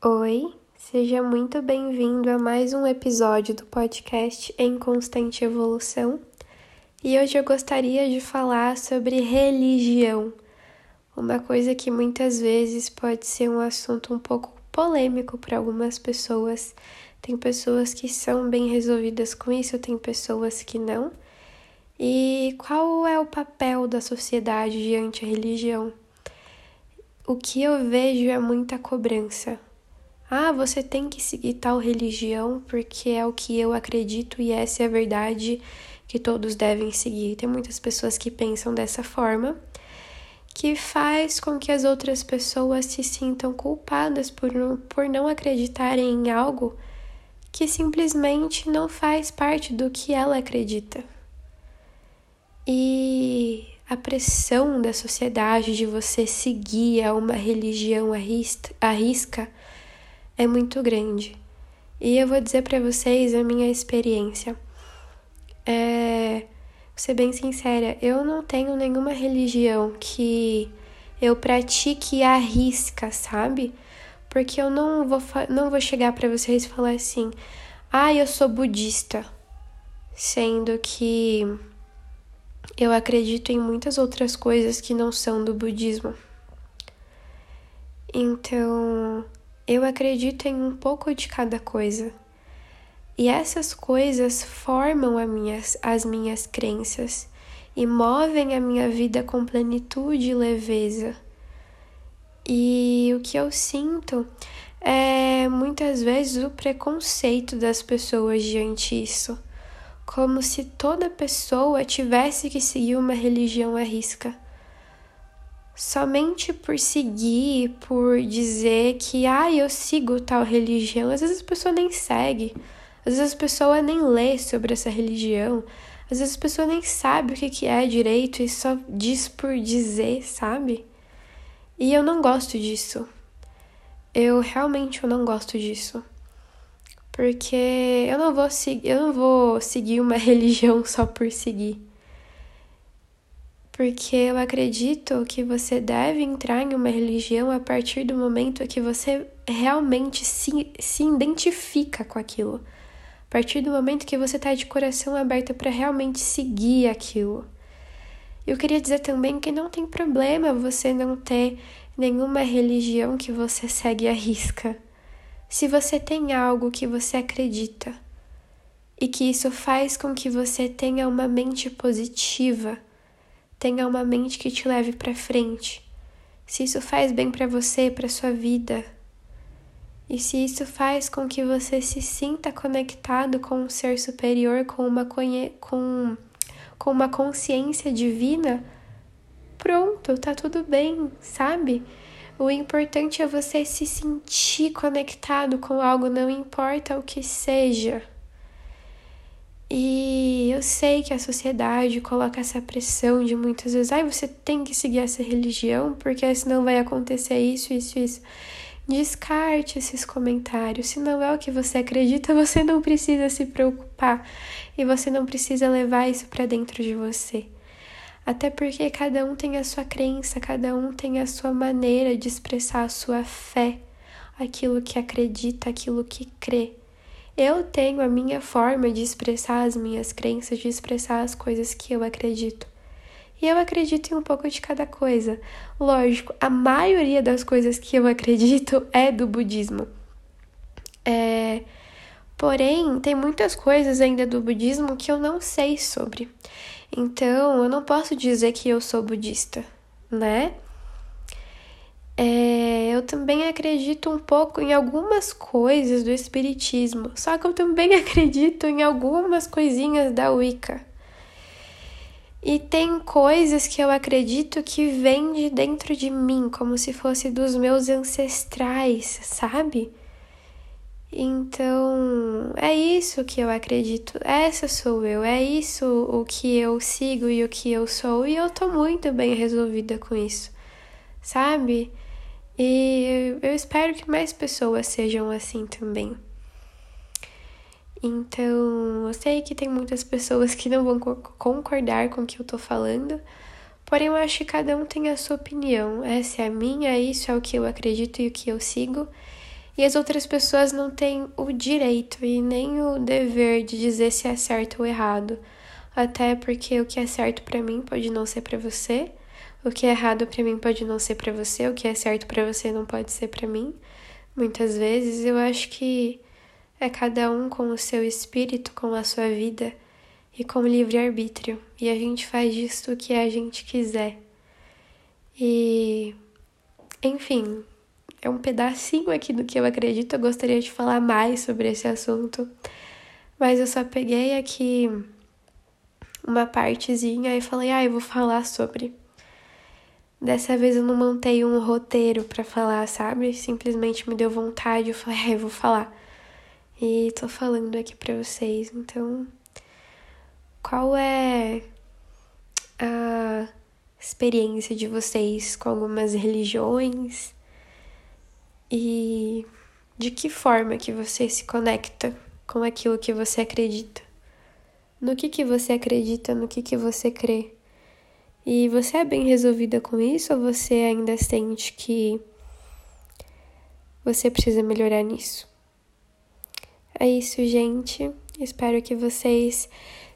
Oi, seja muito bem-vindo a mais um episódio do podcast Em Constante Evolução. E hoje eu gostaria de falar sobre religião, uma coisa que muitas vezes pode ser um assunto um pouco polêmico para algumas pessoas. Tem pessoas que são bem resolvidas com isso, tem pessoas que não. E qual é o papel da sociedade diante a religião? O que eu vejo é muita cobrança ah, você tem que seguir tal religião porque é o que eu acredito e essa é a verdade que todos devem seguir. Tem muitas pessoas que pensam dessa forma, que faz com que as outras pessoas se sintam culpadas por não, por não acreditarem em algo que simplesmente não faz parte do que ela acredita. E a pressão da sociedade de você seguir a uma religião à risca é muito grande. E eu vou dizer para vocês a minha experiência. É, vou ser bem sincera, eu não tenho nenhuma religião que eu pratique à risca, sabe? Porque eu não vou, não vou chegar para vocês e falar assim: ah, eu sou budista, sendo que eu acredito em muitas outras coisas que não são do budismo. Então, eu acredito em um pouco de cada coisa. E essas coisas formam as minhas, as minhas crenças e movem a minha vida com plenitude e leveza. E o que eu sinto é muitas vezes o preconceito das pessoas diante disso, como se toda pessoa tivesse que seguir uma religião à risca somente por seguir, por dizer que, ah, eu sigo tal religião. Às vezes a pessoa nem segue, às vezes a pessoa nem lê sobre essa religião, às vezes a pessoa nem sabe o que, que é direito e só diz por dizer, sabe? E eu não gosto disso. Eu realmente eu não gosto disso. Porque eu não vou, eu não vou seguir uma religião só por seguir porque eu acredito que você deve entrar em uma religião a partir do momento que você realmente se, se identifica com aquilo. A partir do momento que você está de coração aberto para realmente seguir aquilo. Eu queria dizer também que não tem problema você não ter nenhuma religião que você segue à risca. Se você tem algo que você acredita e que isso faz com que você tenha uma mente positiva Tenha uma mente que te leve para frente. Se isso faz bem para você, para sua vida, e se isso faz com que você se sinta conectado com um ser superior, com uma, com, com uma consciência divina, pronto, tá tudo bem, sabe? O importante é você se sentir conectado com algo, não importa o que seja. E eu sei que a sociedade coloca essa pressão de muitas vezes, ai, ah, você tem que seguir essa religião, porque senão vai acontecer isso, isso, isso. Descarte esses comentários. Se não é o que você acredita, você não precisa se preocupar e você não precisa levar isso para dentro de você. Até porque cada um tem a sua crença, cada um tem a sua maneira de expressar a sua fé, aquilo que acredita, aquilo que crê. Eu tenho a minha forma de expressar as minhas crenças, de expressar as coisas que eu acredito. E eu acredito em um pouco de cada coisa. Lógico, a maioria das coisas que eu acredito é do budismo. É... Porém, tem muitas coisas ainda do budismo que eu não sei sobre. Então, eu não posso dizer que eu sou budista, né? É, também acredito um pouco em algumas coisas do Espiritismo, só que eu também acredito em algumas coisinhas da Wicca. E tem coisas que eu acredito que vêm de dentro de mim, como se fosse dos meus ancestrais, sabe? Então, é isso que eu acredito, essa sou eu, é isso o que eu sigo e o que eu sou, e eu tô muito bem resolvida com isso, sabe? E eu espero que mais pessoas sejam assim também. Então, eu sei que tem muitas pessoas que não vão concordar com o que eu tô falando, porém eu acho que cada um tem a sua opinião. Essa é a minha, isso é o que eu acredito e o que eu sigo. E as outras pessoas não têm o direito e nem o dever de dizer se é certo ou errado. Até porque o que é certo para mim pode não ser para você, o que é errado para mim pode não ser para você, o que é certo para você não pode ser para mim. Muitas vezes eu acho que é cada um com o seu espírito, com a sua vida e com o livre-arbítrio. E a gente faz disso o que a gente quiser. E, enfim, é um pedacinho aqui do que eu acredito. Eu gostaria de falar mais sobre esse assunto, mas eu só peguei aqui uma partezinha e falei, ah, eu vou falar sobre. Dessa vez eu não montei um roteiro para falar, sabe? Simplesmente me deu vontade, eu falei, ah, eu vou falar. E tô falando aqui para vocês. Então, qual é a experiência de vocês com algumas religiões? E de que forma que você se conecta com aquilo que você acredita? No que que você acredita, no que que você crê? E você é bem resolvida com isso ou você ainda sente que você precisa melhorar nisso? É isso, gente. Espero que vocês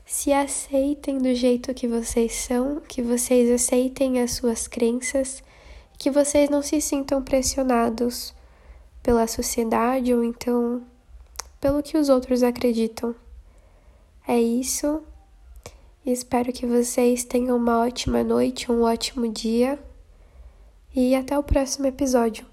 se aceitem do jeito que vocês são, que vocês aceitem as suas crenças, que vocês não se sintam pressionados pela sociedade ou então pelo que os outros acreditam. É isso. Espero que vocês tenham uma ótima noite, um ótimo dia e até o próximo episódio.